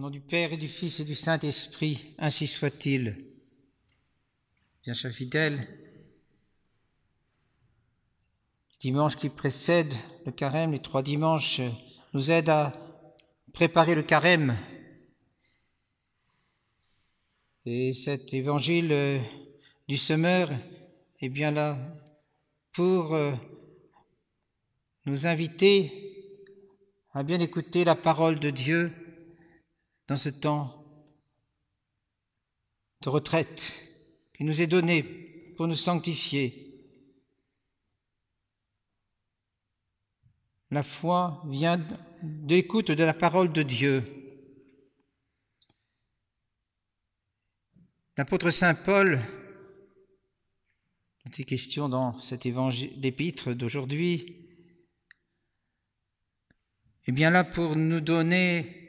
Au nom du Père et du Fils et du Saint-Esprit, ainsi soit-il. Bien chers fidèles, dimanche qui précède le carême, les trois dimanches, nous aident à préparer le carême. Et cet évangile euh, du semeur est bien là pour euh, nous inviter à bien écouter la parole de Dieu dans ce temps de retraite qui nous est donné pour nous sanctifier. La foi vient de l'écoute de la parole de Dieu. L'apôtre Saint Paul, dont il est question dans cet évangile, d'aujourd'hui, est bien là pour nous donner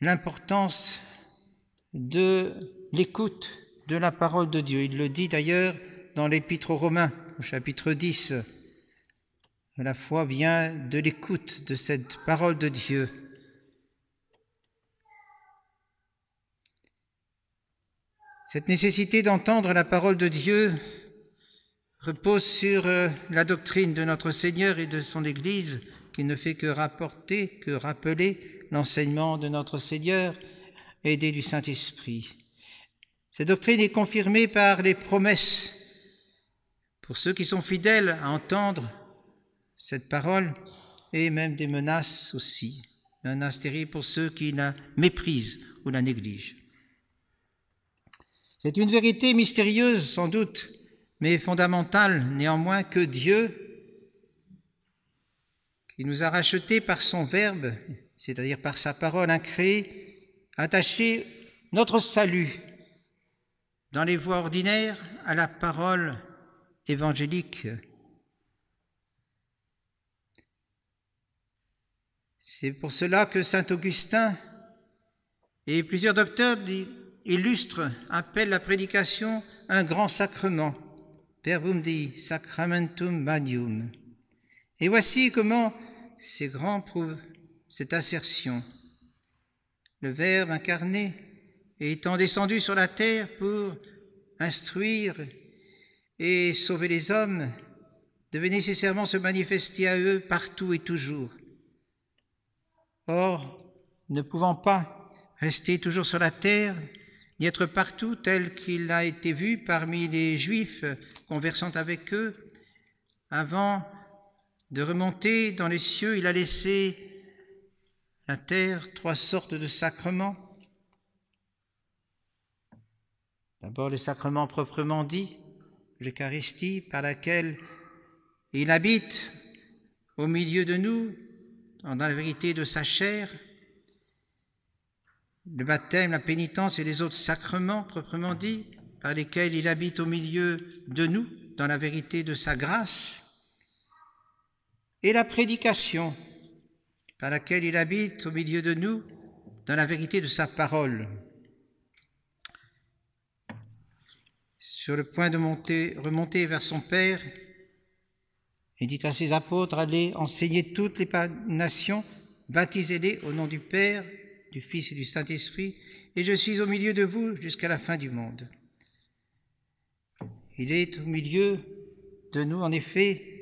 l'importance de l'écoute de la parole de Dieu. Il le dit d'ailleurs dans l'Épître aux Romains, au chapitre 10. La foi vient de l'écoute de cette parole de Dieu. Cette nécessité d'entendre la parole de Dieu repose sur euh, la doctrine de notre Seigneur et de son Église, qui ne fait que rapporter, que rappeler l'enseignement de notre Seigneur, aidé du Saint-Esprit. Cette doctrine est confirmée par les promesses pour ceux qui sont fidèles à entendre cette parole et même des menaces aussi, menaces terribles pour ceux qui la méprisent ou la négligent. C'est une vérité mystérieuse sans doute, mais fondamentale néanmoins que Dieu, qui nous a rachetés par son Verbe c'est-à-dire par sa parole incréée, attacher notre salut dans les voies ordinaires à la parole évangélique. C'est pour cela que Saint Augustin et plusieurs docteurs illustres appellent la prédication un grand sacrement, verbum di sacramentum manium. Et voici comment ces grands cette assertion. Le Verbe incarné, étant descendu sur la terre pour instruire et sauver les hommes, devait nécessairement se manifester à eux partout et toujours. Or, ne pouvant pas rester toujours sur la terre, ni être partout tel qu'il a été vu parmi les Juifs conversant avec eux, avant de remonter dans les cieux, il a laissé la terre trois sortes de sacrements. D'abord le sacrement proprement dit, l'Eucharistie, par laquelle il habite au milieu de nous, dans la vérité de sa chair, le baptême, la pénitence et les autres sacrements proprement dit, par lesquels il habite au milieu de nous, dans la vérité de sa grâce, et la prédication, par laquelle il habite au milieu de nous dans la vérité de sa parole. Sur le point de monter, remonter vers son Père, il dit à ses apôtres, allez enseigner toutes les nations, baptisez-les au nom du Père, du Fils et du Saint-Esprit, et je suis au milieu de vous jusqu'à la fin du monde. Il est au milieu de nous, en effet,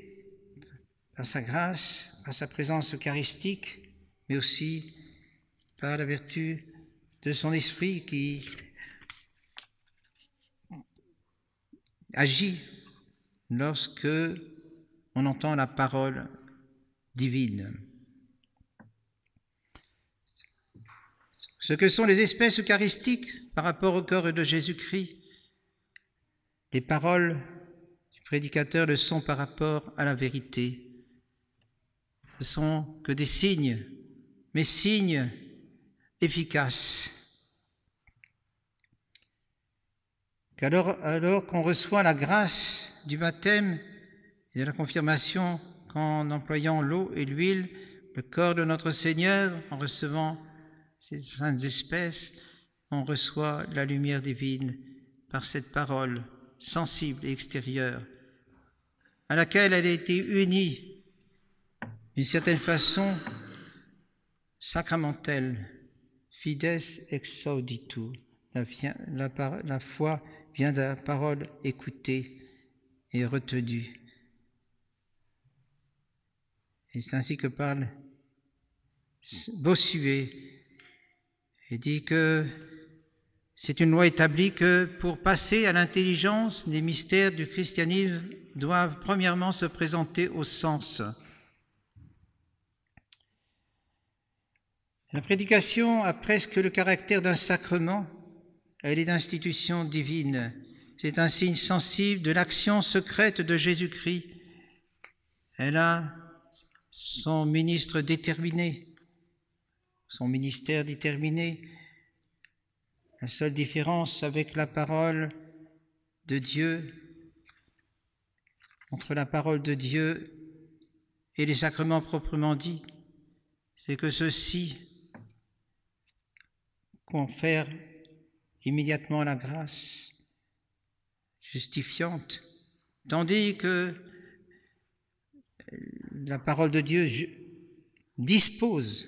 par sa grâce, à sa présence eucharistique, mais aussi par la vertu de son esprit qui agit lorsque on entend la parole divine. Ce que sont les espèces eucharistiques par rapport au corps de Jésus-Christ, les paroles du prédicateur le sont par rapport à la vérité ne sont que des signes, mais signes efficaces. Qu'alors alors qu'on reçoit la grâce du baptême et de la confirmation qu'en employant l'eau et l'huile, le corps de notre Seigneur, en recevant ces saintes espèces, on reçoit la lumière divine par cette parole sensible et extérieure, à laquelle elle a été unie d'une certaine façon sacramentelle, Fides exauditu. La, la, la foi vient de la parole écoutée et retenue. Et c'est ainsi que parle Bossuet et dit que c'est une loi établie que pour passer à l'intelligence, les mystères du christianisme doivent premièrement se présenter au sens. La prédication a presque le caractère d'un sacrement, elle est d'institution divine. C'est un signe sensible de l'action secrète de Jésus-Christ. Elle a son ministre déterminé, son ministère déterminé. La seule différence avec la parole de Dieu, entre la parole de Dieu et les sacrements proprement dits, c'est que ceux-ci confèrent immédiatement la grâce justifiante, tandis que la parole de Dieu dispose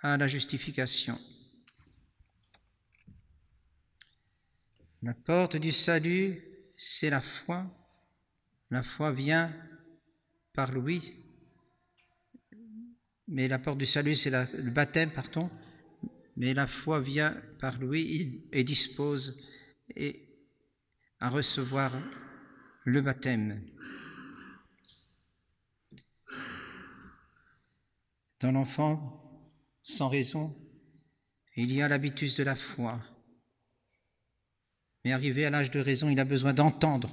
à la justification. La porte du salut, c'est la foi. La foi vient par l'ouïe. Mais la porte du salut, c'est le baptême, pardon. Mais la foi vient par l'ouïe et dispose à recevoir le baptême. Dans l'enfant, sans raison, il y a l'habitus de la foi. Mais arrivé à l'âge de raison, il a besoin d'entendre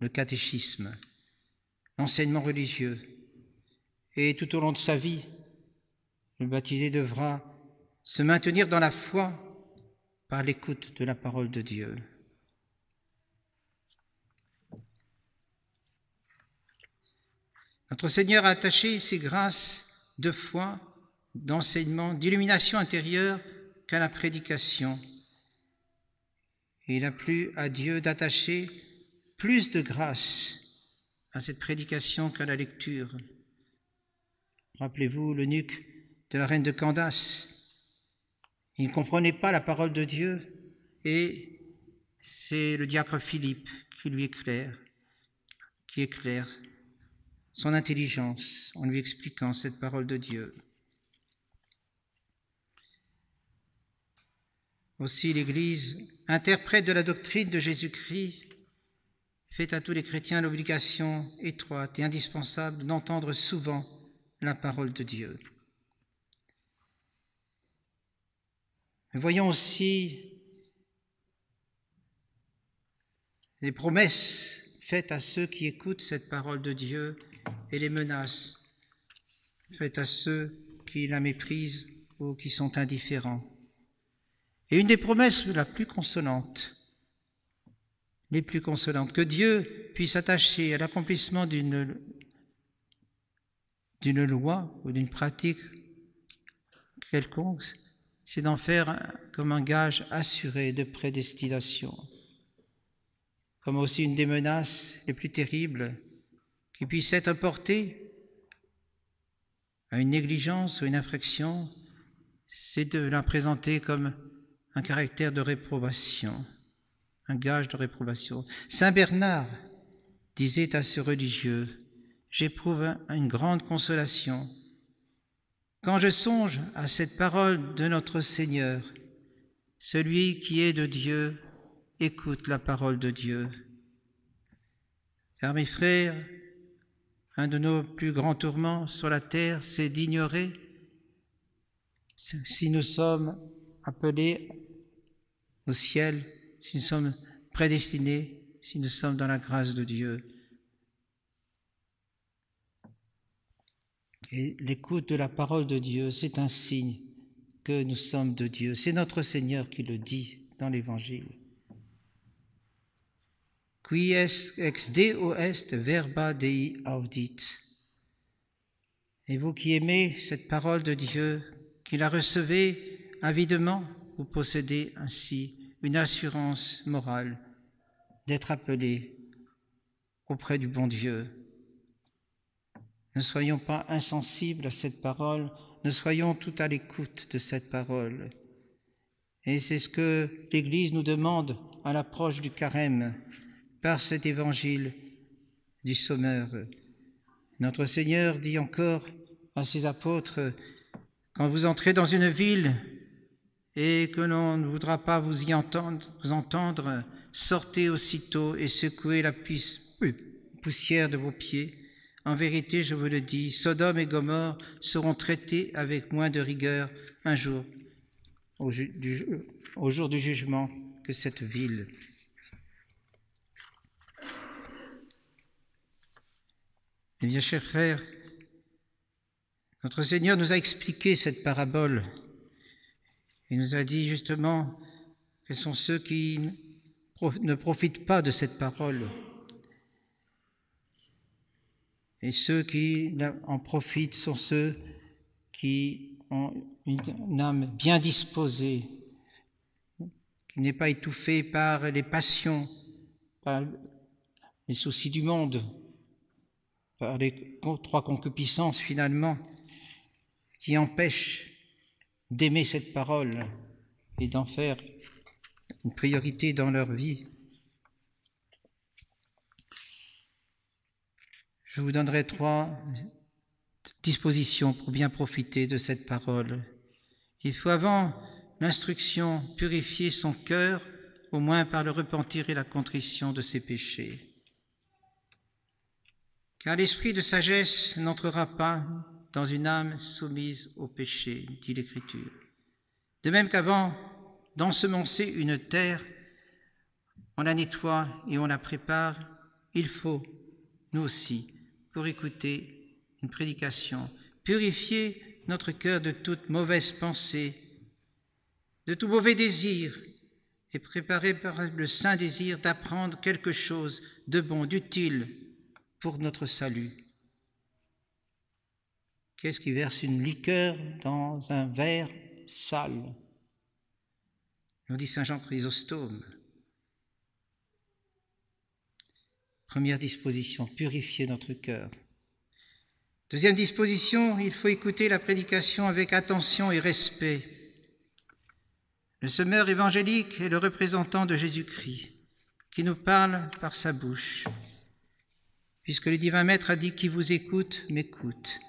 le catéchisme, l'enseignement religieux. Et tout au long de sa vie, le baptisé devra se maintenir dans la foi par l'écoute de la parole de Dieu. Notre Seigneur a attaché ses grâces de foi, d'enseignement, d'illumination intérieure qu'à la prédication. Il a plu à Dieu d'attacher plus de grâce à cette prédication qu'à la lecture. Rappelez-vous l'eunuque de la reine de Candace. Il ne comprenait pas la parole de Dieu et c'est le diacre Philippe qui lui éclaire, qui éclaire son intelligence en lui expliquant cette parole de Dieu. Aussi l'Église, interprète de la doctrine de Jésus-Christ, fait à tous les chrétiens l'obligation étroite et indispensable d'entendre souvent la parole de Dieu. Voyons aussi les promesses faites à ceux qui écoutent cette parole de Dieu et les menaces faites à ceux qui la méprisent ou qui sont indifférents. Et une des promesses la plus consolante, les plus consolantes, que Dieu puisse attacher à l'accomplissement d'une loi ou d'une pratique quelconque, c'est d'en faire comme un gage assuré de prédestination, comme aussi une des menaces les plus terribles qui puisse être porté à une négligence ou une infraction, c'est de la présenter comme un caractère de réprobation, un gage de réprobation. Saint Bernard disait à ce religieux, j'éprouve une grande consolation quand je songe à cette parole de notre Seigneur, celui qui est de Dieu écoute la parole de Dieu. Car mes frères, un de nos plus grands tourments sur la terre, c'est d'ignorer si nous sommes appelés au ciel, si nous sommes prédestinés, si nous sommes dans la grâce de Dieu. Et l'écoute de la parole de Dieu, c'est un signe que nous sommes de Dieu. C'est notre Seigneur qui le dit dans l'Évangile qui ex deo est verba dei audit? Et vous qui aimez cette parole de Dieu, qui la recevez avidement, vous possédez ainsi une assurance morale d'être appelé auprès du bon Dieu. Ne soyons pas insensibles à cette parole, ne soyons tout à l'écoute de cette parole. Et c'est ce que l'Église nous demande à l'approche du carême par cet évangile du Sommeur. Notre Seigneur dit encore à ses apôtres, quand vous entrez dans une ville et que l'on ne voudra pas vous y entendre, entendre, sortez aussitôt et secouez la poussière de vos pieds. En vérité, je vous le dis, Sodome et Gomorre seront traités avec moins de rigueur un jour, au, jour du jugement, que cette ville. Eh bien, chers frères, notre Seigneur nous a expliqué cette parabole. Il nous a dit justement quels sont ceux qui ne profitent pas de cette parole. Et ceux qui en profitent sont ceux qui ont une âme bien disposée, qui n'est pas étouffée par les passions, par les soucis du monde, par les trois concupiscences finalement, qui empêchent d'aimer cette parole et d'en faire une priorité dans leur vie. Je vous donnerai trois dispositions pour bien profiter de cette parole. Il faut avant l'instruction purifier son cœur, au moins par le repentir et la contrition de ses péchés. Car l'esprit de sagesse n'entrera pas dans une âme soumise au péché, dit l'Écriture. De même qu'avant d'ensemencer une terre, on la nettoie et on la prépare, il faut, nous aussi, pour écouter une prédication, purifier notre cœur de toute mauvaise pensée, de tout mauvais désir, et préparer par le saint désir d'apprendre quelque chose de bon, d'utile pour notre salut. Qu'est-ce qui verse une liqueur dans un verre sale? Nous dit Saint Jean Chrysostome. Première disposition, purifier notre cœur. Deuxième disposition, il faut écouter la prédication avec attention et respect. Le semeur évangélique est le représentant de Jésus-Christ qui nous parle par sa bouche, puisque le divin maître a dit qui vous écoute m'écoute.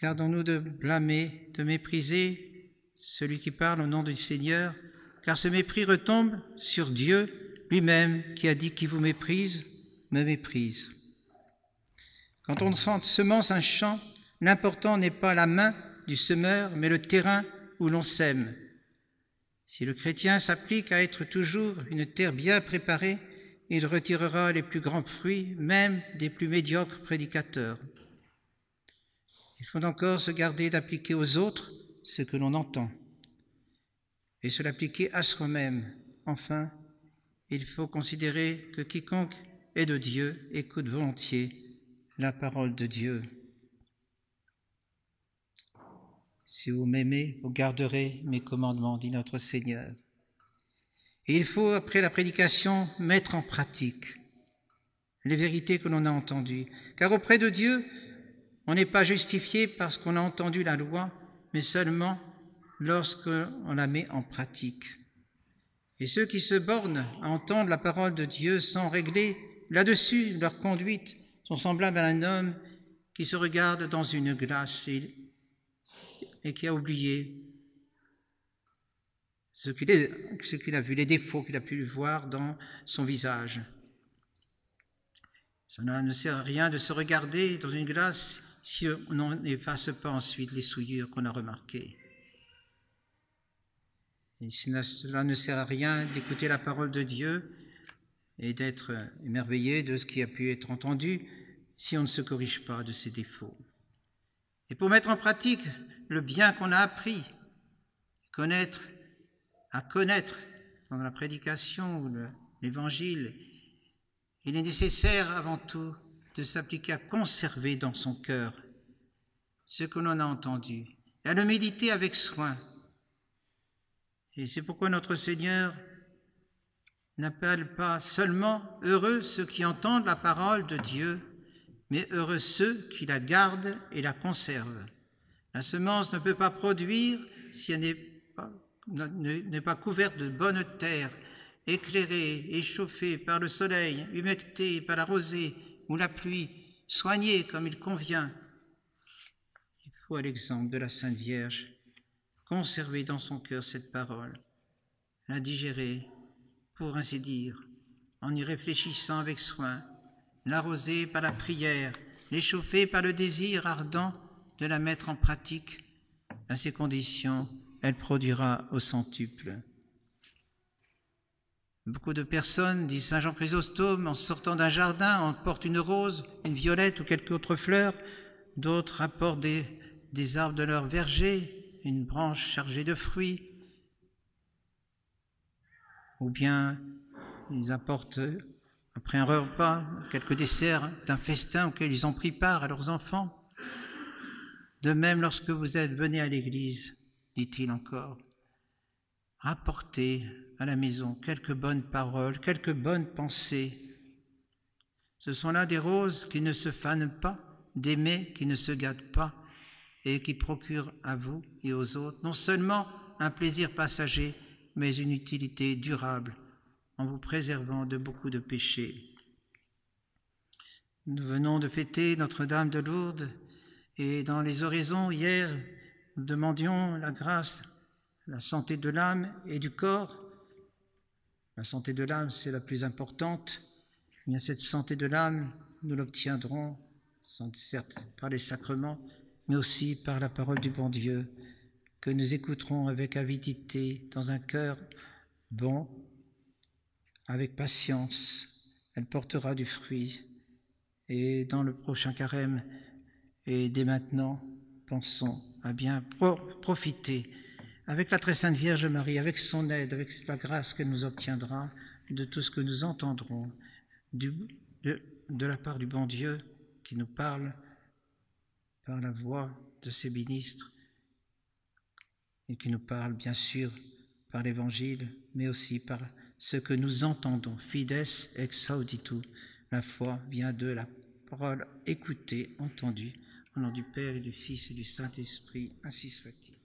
Gardons-nous de blâmer, de mépriser celui qui parle au nom du Seigneur, car ce mépris retombe sur Dieu lui-même qui a dit qui vous méprise, me méprise. Quand on semence un champ, l'important n'est pas la main du semeur, mais le terrain où l'on sème. Si le chrétien s'applique à être toujours une terre bien préparée, il retirera les plus grands fruits, même des plus médiocres prédicateurs. Il faut encore se garder d'appliquer aux autres ce que l'on entend et se l'appliquer à soi-même. Enfin, il faut considérer que quiconque est de Dieu écoute volontiers la parole de Dieu. Si vous m'aimez, vous garderez mes commandements, dit notre Seigneur. Il faut, après la prédication, mettre en pratique les vérités que l'on a entendues. Car auprès de Dieu, on n'est pas justifié parce qu'on a entendu la loi, mais seulement lorsqu'on la met en pratique. Et ceux qui se bornent à entendre la parole de Dieu sans régler là-dessus leur conduite sont semblables à un homme qui se regarde dans une glace et, qui a oublié ce qu'il a vu, les défauts qu'il a pu voir dans son visage. Ça ne sert à rien de se regarder dans une glace si on n'efface pas ensuite les souillures qu'on a remarquées. Et cela ne sert à rien d'écouter la parole de Dieu et d'être émerveillé de ce qui a pu être entendu si on ne se corrige pas de ses défauts. Et pour mettre en pratique le bien qu'on a appris, connaître, à connaître dans la prédication ou l'évangile, il est nécessaire avant tout de s'appliquer à conserver dans son cœur ce que l'on a entendu et à le méditer avec soin. Et c'est pourquoi notre Seigneur n'appelle pas seulement heureux ceux qui entendent la parole de Dieu, mais heureux ceux qui la gardent et la conservent. La semence ne peut pas produire si elle n'est pas n'est pas couverte de bonne terre, éclairée, échauffée par le soleil, humectée par la rosée ou la pluie, soignée comme il convient. Il faut, l'exemple de la Sainte Vierge, conserver dans son cœur cette parole, la digérer, pour ainsi dire, en y réfléchissant avec soin, l'arroser par la prière, l'échauffer par le désir ardent de la mettre en pratique. À ces conditions, elle produira au centuple. Beaucoup de personnes, dit Saint Jean Chrysostome, en sortant d'un jardin, emportent une rose, une violette ou quelque autre fleur. D'autres apportent des, des arbres de leur verger, une branche chargée de fruits. Ou bien ils apportent, après un repas, quelques desserts d'un festin auquel ils ont pris part à leurs enfants. De même, lorsque vous êtes venus à l'église, dit-il encore, rapportez à la maison quelques bonnes paroles, quelques bonnes pensées. Ce sont là des roses qui ne se fanent pas, des mets qui ne se gâtent pas et qui procurent à vous et aux autres non seulement un plaisir passager, mais une utilité durable en vous préservant de beaucoup de péchés. Nous venons de fêter Notre-Dame de Lourdes et dans les oraisons, hier, nous demandions la grâce, la santé de l'âme et du corps. La santé de l'âme, c'est la plus importante. Mais cette santé de l'âme, nous l'obtiendrons, certes par les sacrements, mais aussi par la parole du bon Dieu, que nous écouterons avec avidité, dans un cœur bon, avec patience. Elle portera du fruit. Et dans le prochain carême, et dès maintenant, pensons à bien profiter avec la très sainte Vierge Marie, avec son aide, avec la grâce qu'elle nous obtiendra, de tout ce que nous entendrons de, de la part du bon Dieu qui nous parle par la voix de ses ministres et qui nous parle bien sûr par l'Évangile, mais aussi par ce que nous entendons. Fides ex auditu, la foi vient de la parole écoutée, entendue. Au nom du Père et du Fils et du Saint-Esprit, ainsi soit-il.